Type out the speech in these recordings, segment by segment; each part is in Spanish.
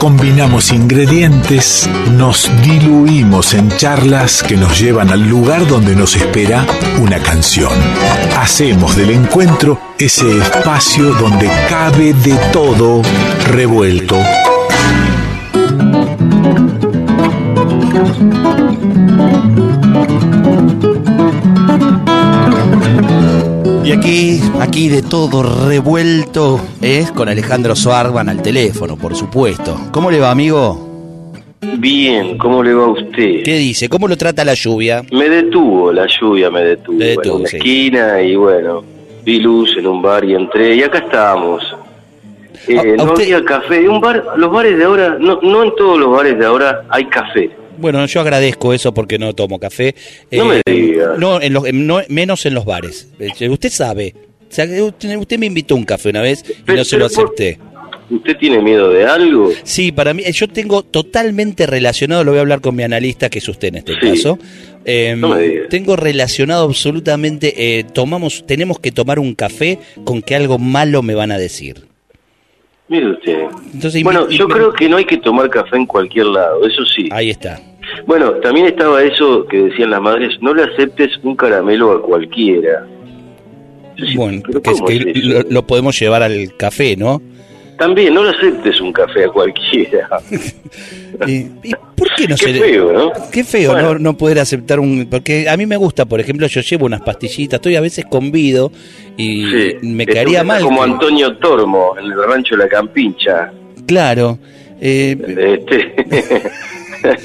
Combinamos ingredientes, nos diluimos en charlas que nos llevan al lugar donde nos espera una canción. Hacemos del encuentro ese espacio donde cabe de todo revuelto. Aquí, aquí de todo revuelto es con Alejandro Suarban al teléfono, por supuesto. ¿Cómo le va, amigo? Bien, ¿cómo le va a usted? ¿Qué dice? ¿Cómo lo trata la lluvia? Me detuvo, la lluvia me detuvo. Me detuvo, en la sí. esquina y bueno, vi luz en un bar y entré y acá estábamos. Eh, no usted- había café. Un bar, los bares de ahora, no, no en todos los bares de ahora hay café. Bueno, yo agradezco eso porque no tomo café. Eh, No me diga. No, en los, no- menos en los bares. Eh, Usted sabe. O sea, usted, usted me invitó un café una vez y no se lo acepté. ¿Usted tiene miedo de algo? Sí, para mí, eh, yo tengo totalmente relacionado, lo voy a hablar con mi analista, que es usted en este Sí. caso. Eh, No me diga. tengo relacionado absolutamente, eh, tomamos, tenemos que tomar un café con que algo malo me van a decir. Mire usted. Entonces, Bueno, yo creo que no hay que tomar café en cualquier lado, eso sí. Ahí está. Bueno, también estaba eso que decían las madres, no le aceptes un caramelo a cualquiera. Bueno, que, es ¿cómo que es eso? lo, lo podemos llevar al café, ¿no? También, no le aceptes un café a cualquiera. ¿Y, y por qué no Qué se feo, ¿no? Qué feo Bueno. no, no poder aceptar un... Porque a mí me gusta, por ejemplo, yo llevo unas pastillitas, estoy a veces convido y Sí, me caería mal. Como que- Antonio Tormo en el rancho de la Campincha. Claro. Eh, Este,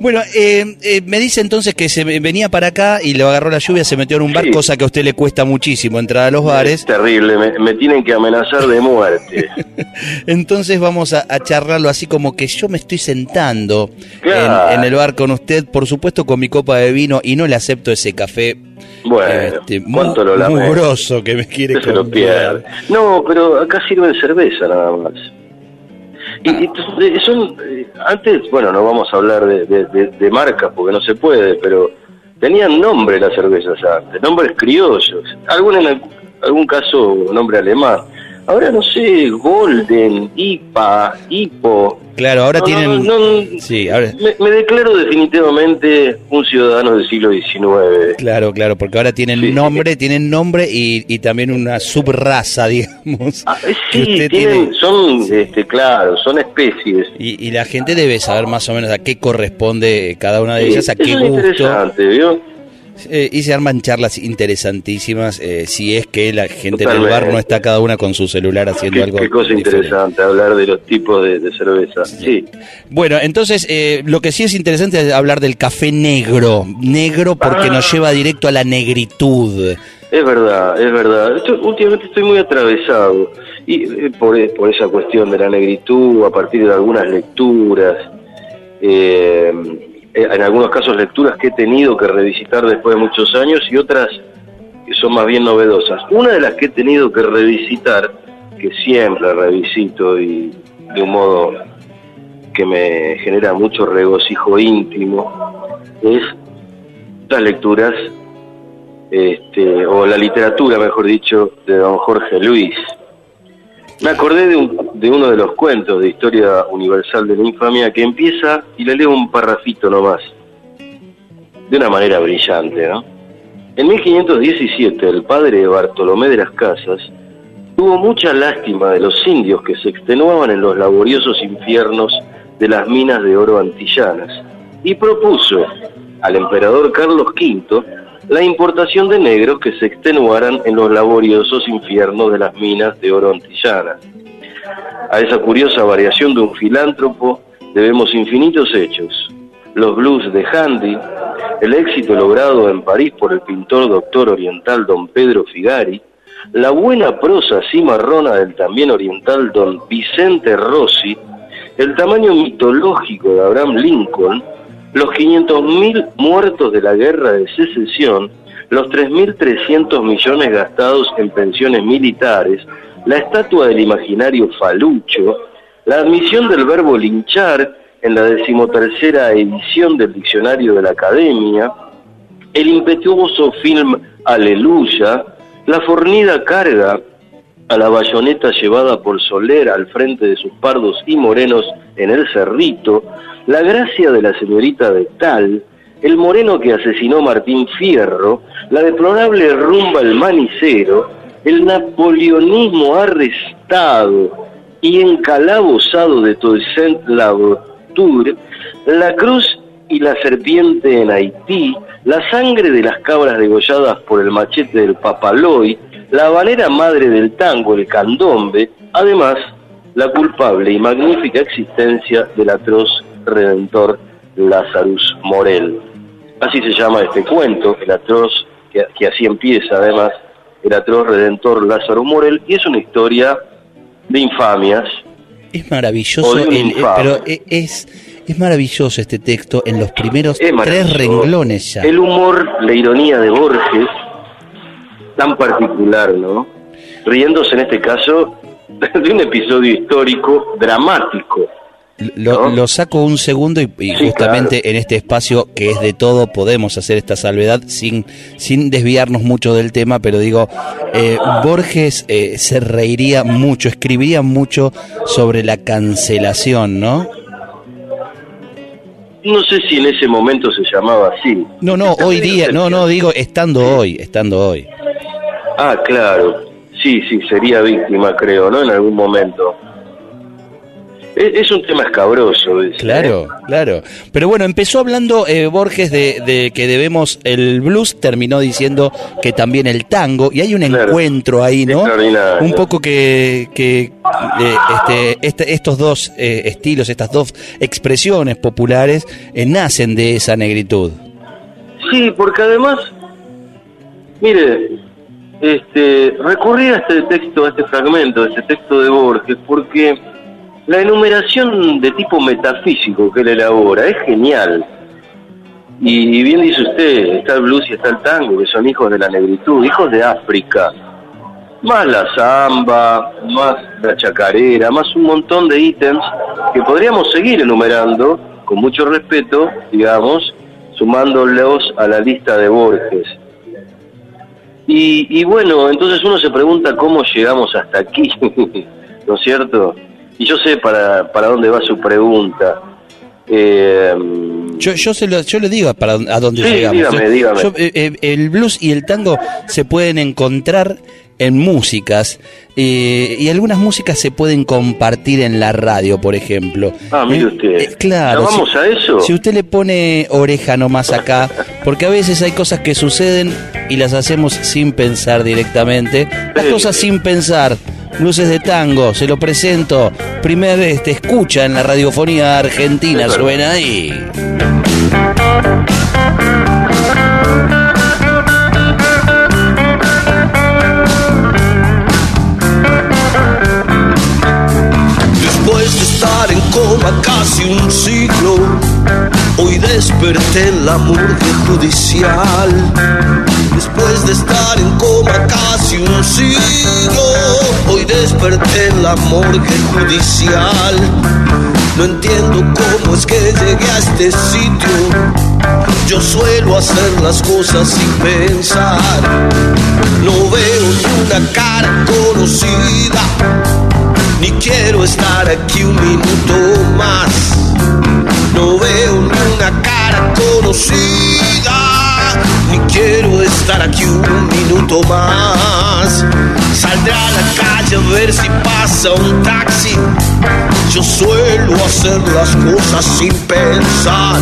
bueno, eh, eh, me dice entonces que se ve- venía para acá y le agarró la lluvia, se metió en un bar, Sí. cosa que a usted le cuesta muchísimo entrar a los es bares. terrible, me, me tienen que amenazar de muerte. Entonces vamos a, a charlarlo así como que yo me estoy sentando Claro. en, en el bar con usted, por supuesto con mi copa de vino y no le acepto ese café Bueno, este, lo lamento. que me quiere Que se lo. No, pero acá sirven cerveza nada más. Y, y t- son, eh, antes, bueno, no vamos a hablar de, de, marcas porque no se puede, pero tenían nombre las cervezas antes, nombres criollos, algún en al- algún caso nombre alemán. Ahora no sé, Golden, IPA, Hipo. Claro, ahora No, tienen... no, no, Sí, ahora... me, me declaro definitivamente un ciudadano del siglo XIX. Claro, claro, porque ahora tienen Sí. nombre, tienen nombre y, y también una subraza, digamos. Ah, eh, que sí, usted tienen, tiene. son, este, claro, son especies. Y, y la gente debe saber más o menos a qué corresponde cada una de ellas, a eso qué es gusto. interesante, ¿vio? Eh, y se arman charlas interesantísimas eh, si es que la gente en el Totalmente. bar no está cada una con su celular haciendo Qué, algo. qué cosa diferente. interesante hablar de los tipos de, de cerveza. Sí. Bueno, entonces eh, lo que sí es interesante es hablar del café negro. Negro porque Ah. nos lleva directo a la negritud. es verdad, es verdad. Últimamente estoy muy atravesado y eh, por, e- por esa cuestión de la negritud, a partir de algunas lecturas, eh, eh, en algunos casos lecturas que he tenido que revisitar después de muchos años y otras que son más bien novedosas. Una de las que he tenido que revisitar, que siempre revisito y de un modo que me genera mucho regocijo íntimo, es las lecturas, este, o la literatura, mejor dicho, de don Jorge Luis. Me acordé de, un- de uno de los cuentos de Historia Universal de la Infamia que empieza, y le leo un parrafito nomás, de una manera brillante, ¿no? En 1517, el padre Bartolomé de las Casas tuvo mucha lástima de los indios que se extenuaban en los laboriosos infiernos de las minas de oro antillanas y propuso al emperador Carlos V la importación de negros que se extenuaran en los laboriosos infiernos de las minas de oro antillanas. A esa curiosa variación de un filántropo debemos infinitos hechos. Los blues de Handy, el éxito logrado en París por el pintor doctor oriental don Pedro Figari, la buena prosa cimarrona del también oriental don Vicente Rossi, el tamaño mitológico de Abraham Lincoln, los 500.000 muertos de la guerra de secesión, los 3.300 millones gastados en pensiones militares, la estatua del imaginario falucho, la admisión del verbo linchar en la decimotercera edición del diccionario de la Academia, el impetuoso film Aleluya, la fornida carga a la bayoneta llevada por Soler al frente de sus pardos y morenos en el Cerrito, la gracia de la señorita de Tal, el moreno que asesinó Martín Fierro, la deplorable rumba al manicero, el napoleonismo arrestado y encalabozado de Toussaint Louverture, la cruz y la serpiente en Haití, la sangre de las cabras degolladas por el machete del Papaloy, la habanera madre del tango, el candombe, además la culpable y magnífica existencia del atroz redentor Lazarus Morel. Así se llama este cuento, el atroz, que, así empieza además, el atroz redentor Lázaro Morel, y es una historia de infamias. Es maravilloso, pero e, es, es maravilloso este texto en los primeros tres renglones ya. El humor, la ironía de Borges, tan particular, ¿no? Riéndose en este caso de un episodio histórico dramático. Lo, saco un segundo y, justamente en este espacio que es de todo podemos hacer esta salvedad sin, sin desviarnos mucho del tema, pero digo, eh, Borges eh, se reiría mucho, escribiría mucho sobre la cancelación, ¿no? No sé si en ese momento se llamaba así. No, no, hoy día, no, no, digo estando hoy, estando hoy. Ah, claro. Sí, sí, sería víctima, creo, ¿no? En algún momento. Es, un tema escabroso. ¿eh? claro, claro. Pero bueno, empezó hablando eh, Borges de, que debemos el blues, terminó diciendo que también el tango, y hay un encuentro ahí, ¿no? Un poco que, que eh, este, este, estos dos estilos, estas dos expresiones populares, nacen de esa negritud. Sí, porque además, mire, este, recurrí a este texto, a este fragmento, a este texto de Borges, porque la enumeración de tipo metafísico que él elabora es genial. Y bien dice usted, está el blues y está el tango, que son hijos de la negritud, hijos de África. Más la samba, más la chacarera, más un montón de ítems que podríamos seguir enumerando, con mucho respeto, digamos, sumándolos a la lista de Borges. Y, y bueno, entonces uno se pregunta cómo llegamos hasta aquí, ¿no es cierto? Y yo sé para, para dónde va su pregunta. Eh, yo, yo, se lo, yo le digo para a dónde llegamos. Eh, eh, el blues y el tango se pueden encontrar en músicas y algunas músicas se pueden compartir en la radio, por ejemplo. Ah, mire usted. claro. ¿Vamos a eso? Si usted le pone oreja nomás acá, porque a veces hay cosas que suceden y las hacemos sin pensar directamente. Las cosas sin pensar Luces de Tango, se lo presento. Primera vez te escucha en la radiofonía argentina, suena ahí. Desperté en la morgue judicial. Después de estar en coma casi un siglo, Hoy desperté en la morgue judicial. No entiendo cómo es que llegué a este sitio. Yo suelo hacer las cosas sin pensar. No veo ni una cara conocida. Ni quiero estar aquí un minuto más. Minuto más. Saldré a la calle a ver si pasa un taxi. Yo suelo hacer las cosas sin pensar.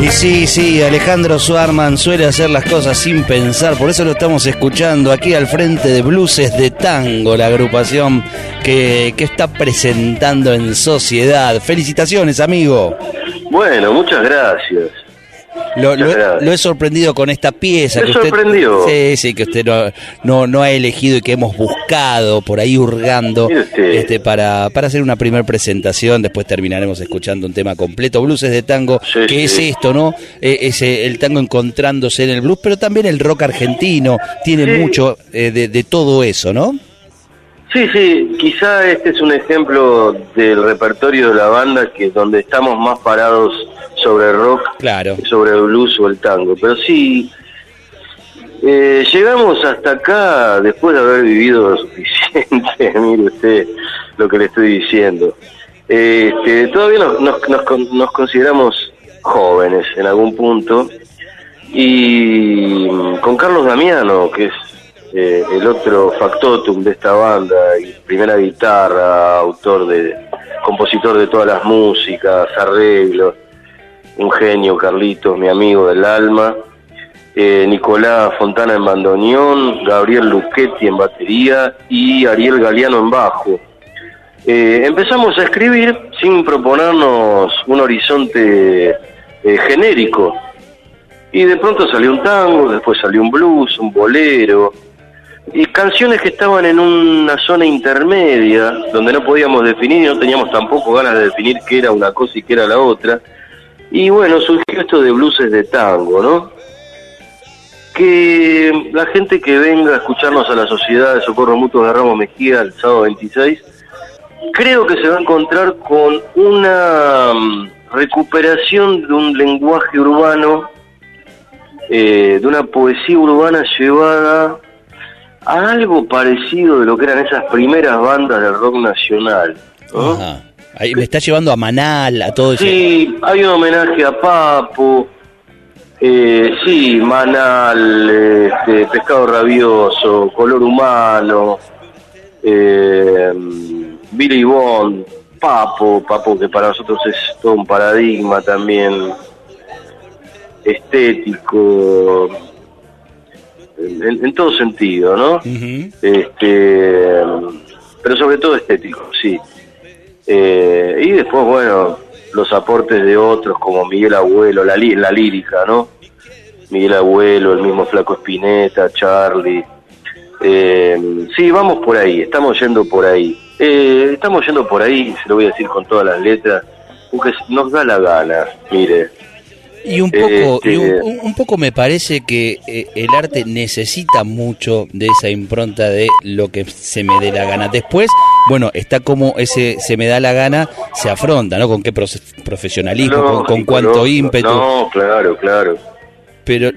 Y sí, sí, Alejandro Suarman suele hacer las cosas sin pensar, por eso lo estamos escuchando aquí al frente de Blueses de Tango, la agrupación que, que está presentando en sociedad. Felicitaciones, amigo. Bueno, muchas gracias. Lo, he sorprendido con esta pieza. que usted? Sí, sí, que usted no, no, ha elegido y que hemos buscado por ahí hurgando este, para, para hacer una primera presentación. Después terminaremos escuchando un tema completo. Blueses de tango, que es esto, ¿no? E, es el tango encontrándose en el blues, pero también el rock argentino tiene mucho eh, de, de todo eso, ¿no? Sí, sí, quizá este es un ejemplo del repertorio de la banda que donde estamos más parados sobre el rock, claro. sobre el blues o el tango. Pero sí, Eh, llegamos hasta acá después de haber vivido lo suficiente, mire usted lo que le estoy diciendo. Este, todavía nos, nos, nos, consideramos jóvenes en algún punto y con Carlos Damiano, que es eh, el otro factotum de esta banda, y primera guitarra, autor de, compositor de todas las músicas, arreglos, un genio, Carlitos, mi amigo del alma, eh, Nicolás Fontana en bandoneón, Gabriel Luchetti en batería y Ariel Galeano en bajo. Eh, empezamos a escribir sin proponernos un horizonte genérico. Y de pronto salió un tango, después salió un blues, un bolero, y canciones que estaban en una zona intermedia, donde no podíamos definir y no teníamos tampoco ganas de definir qué era una cosa y qué era la otra. Y bueno, surgió esto de blues de tango, ¿no? Que la gente que venga a escucharnos a la Sociedad de Socorro Mutuo de Ramos Mejía el sábado 26, creo que se va a encontrar con una mm, recuperación de un lenguaje urbano, eh, de una poesía urbana llevada algo parecido de lo que eran esas primeras bandas del rock nacional. Ahí me está llevando a Manal, a todo eso. Sí, hay un homenaje a Papo, eh, sí, Manal, este, Pescado Rabioso, Color Humano, eh, Billy Bond, Papo, Papo que para nosotros es todo un paradigma también estético, en, todo sentido, ¿no? este, pero sobre todo estético, sí. Eh, y después, bueno, los aportes de otros como Miguel Abuelo, la, la lírica, ¿no? Miguel Abuelo, el mismo Flaco Espineta, Charlie. Eh, sí, vamos por ahí, estamos yendo por ahí. Eh, estamos yendo por ahí, se lo voy a decir con todas las letras, porque nos da la gana, mire. Y un poco, y este, un, poco me parece que eh, el arte necesita mucho de esa impronta de lo que se me dé la gana. Después, bueno, está como ese se me da la gana, se afronta, ¿no? Con qué profesionalismo, con, cuánto ímpetu. No, claro, claro. Pero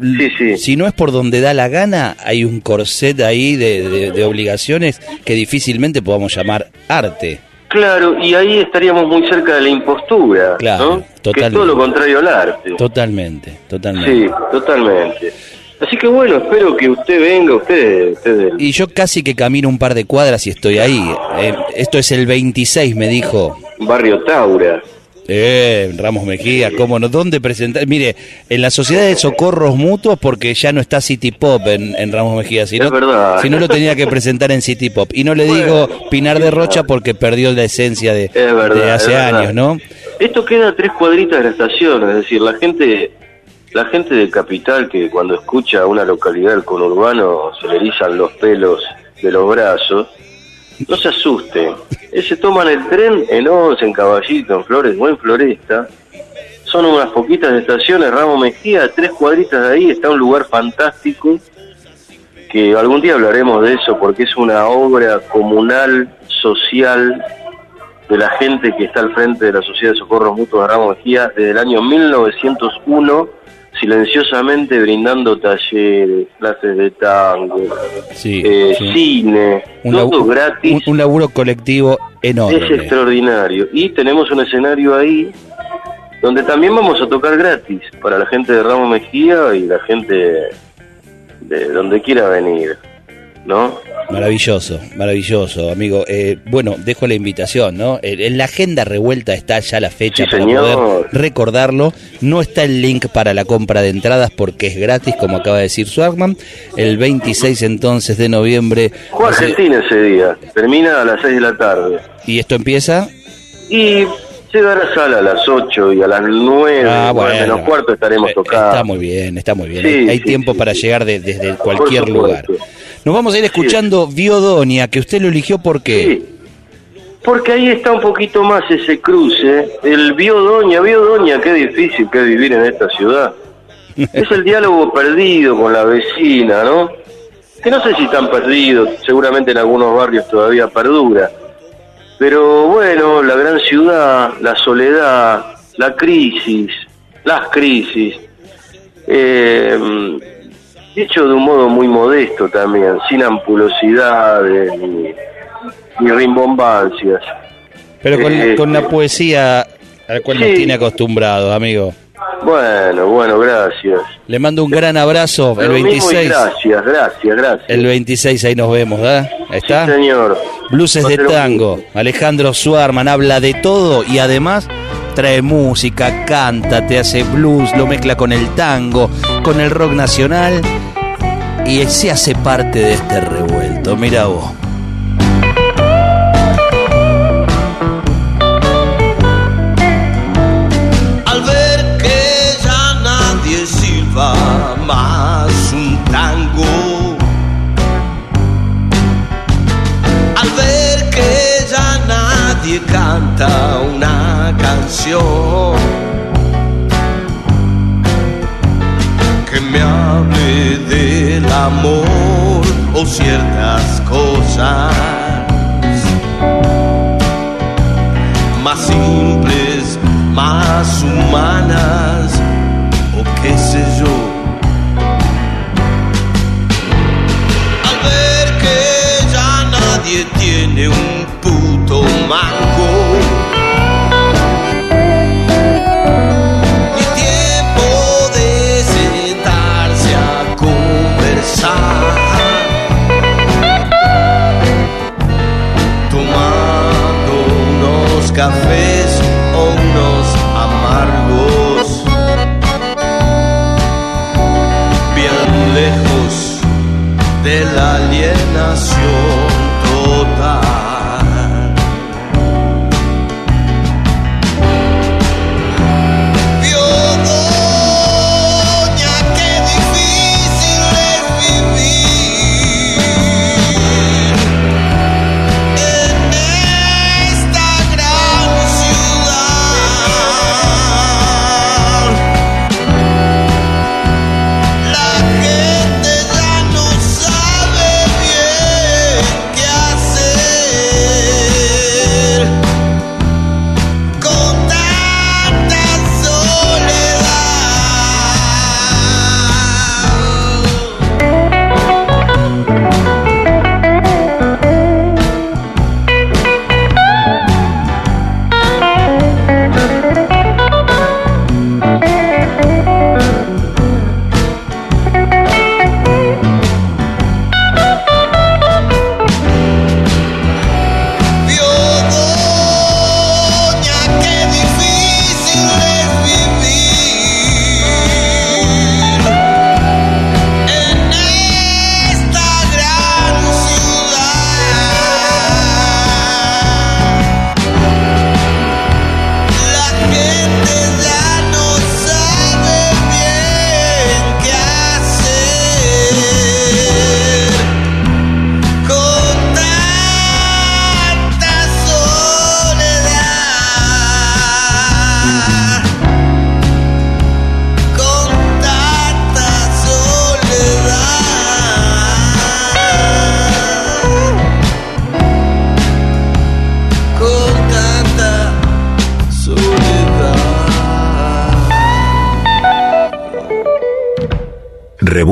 si no es por donde da la gana, hay un corset ahí de, de obligaciones que difícilmente podamos llamar arte. Claro, y ahí estaríamos muy cerca de la impostura, claro, ¿no? Que es todo lo contrario al arte. Totalmente, totalmente. Sí, totalmente. Así que bueno, espero que usted venga, usted, usted... Y yo casi que camino un par de cuadras y estoy ahí. Eh, esto es el 26, me dijo. Barrio Taura. Eh, Ramos Mejía, ¿cómo no? ¿Dónde presentar? Mire, en la Sociedad de Socorros Mutuos, porque ya no está City Pop en, Ramos Mejía, si no, si no lo tenía que presentar en City Pop. Y no le digo Pinar de Rocha porque perdió la esencia de, hace años, ¿no? Esto queda a tres cuadritas de la estación, es decir, la gente la gente de Capital que cuando escucha una localidad del conurbano se le erizan los pelos de los brazos, no se asuste. Se toman el tren en Oz, en Caballito, en Flores o en Floresta. Son unas poquitas estaciones, Ramos Mejía, tres cuadritas de ahí está un lugar fantástico que algún día hablaremos de eso porque es una obra comunal, social, de la gente que está al frente de la Sociedad de Socorros Mutuos de Ramos Mejía desde el año 1901 silenciosamente brindando talleres, clases de tango, eh, cine, todo gratis. Un, laburo colectivo enorme. Es extraordinario. Y tenemos un escenario ahí donde también vamos a tocar gratis para la gente de Ramos Mejía y la gente de donde quiera venir. ¿No? Maravilloso, maravilloso, amigo. Eh, bueno, dejo la invitación, ¿no? En la agenda revuelta está ya la fecha para poder recordarlo. No está el link para la compra de entradas porque es gratis, como acaba de decir Swagman. El 26 entonces de noviembre. Juega Argentina ese día, termina a las 6 de la tarde. ¿Y esto empieza? Y llega a la sala a las 8 y a las 9, ah, bueno, menos cuarto estaremos eh, tocando. Está muy bien, está muy bien. hay, tiempo para llegar desde cualquier lugar. Nos vamos a ir escuchando Biodonia, que usted lo eligió porque... Sí, porque ahí está un poquito más ese cruce. El Biodonia, Biodonia, qué difícil que vivir en esta ciudad. es el diálogo perdido con la vecina, ¿no? Que no sé si están perdidos, seguramente en algunos barrios todavía perdura. Pero bueno, la gran ciudad, la soledad, la crisis, las crisis, eh, Dicho de un modo muy modesto también, sin ampulosidades ni, ni rimbombancias. Pero con, eh, con la poesía al cual nos tiene acostumbrado, amigo. Bueno, bueno, gracias. Le mando un gran abrazo. el 26. Gracias, gracias, gracias. El 26 ahí nos vemos, ¿verdad? ¿Está? Sí, señor. Blues de tango. Alejandro Suarman habla de todo y además trae música, canta, te hace blues, lo mezcla con el tango, con el rock nacional y se hace parte de este revuelto. Mira vos. más un tango. Al ver que ya nadie canta una que me hable del amor o ciertas cosas más simples, más humanas qué sé yo. Al ver que ya nadie tiene un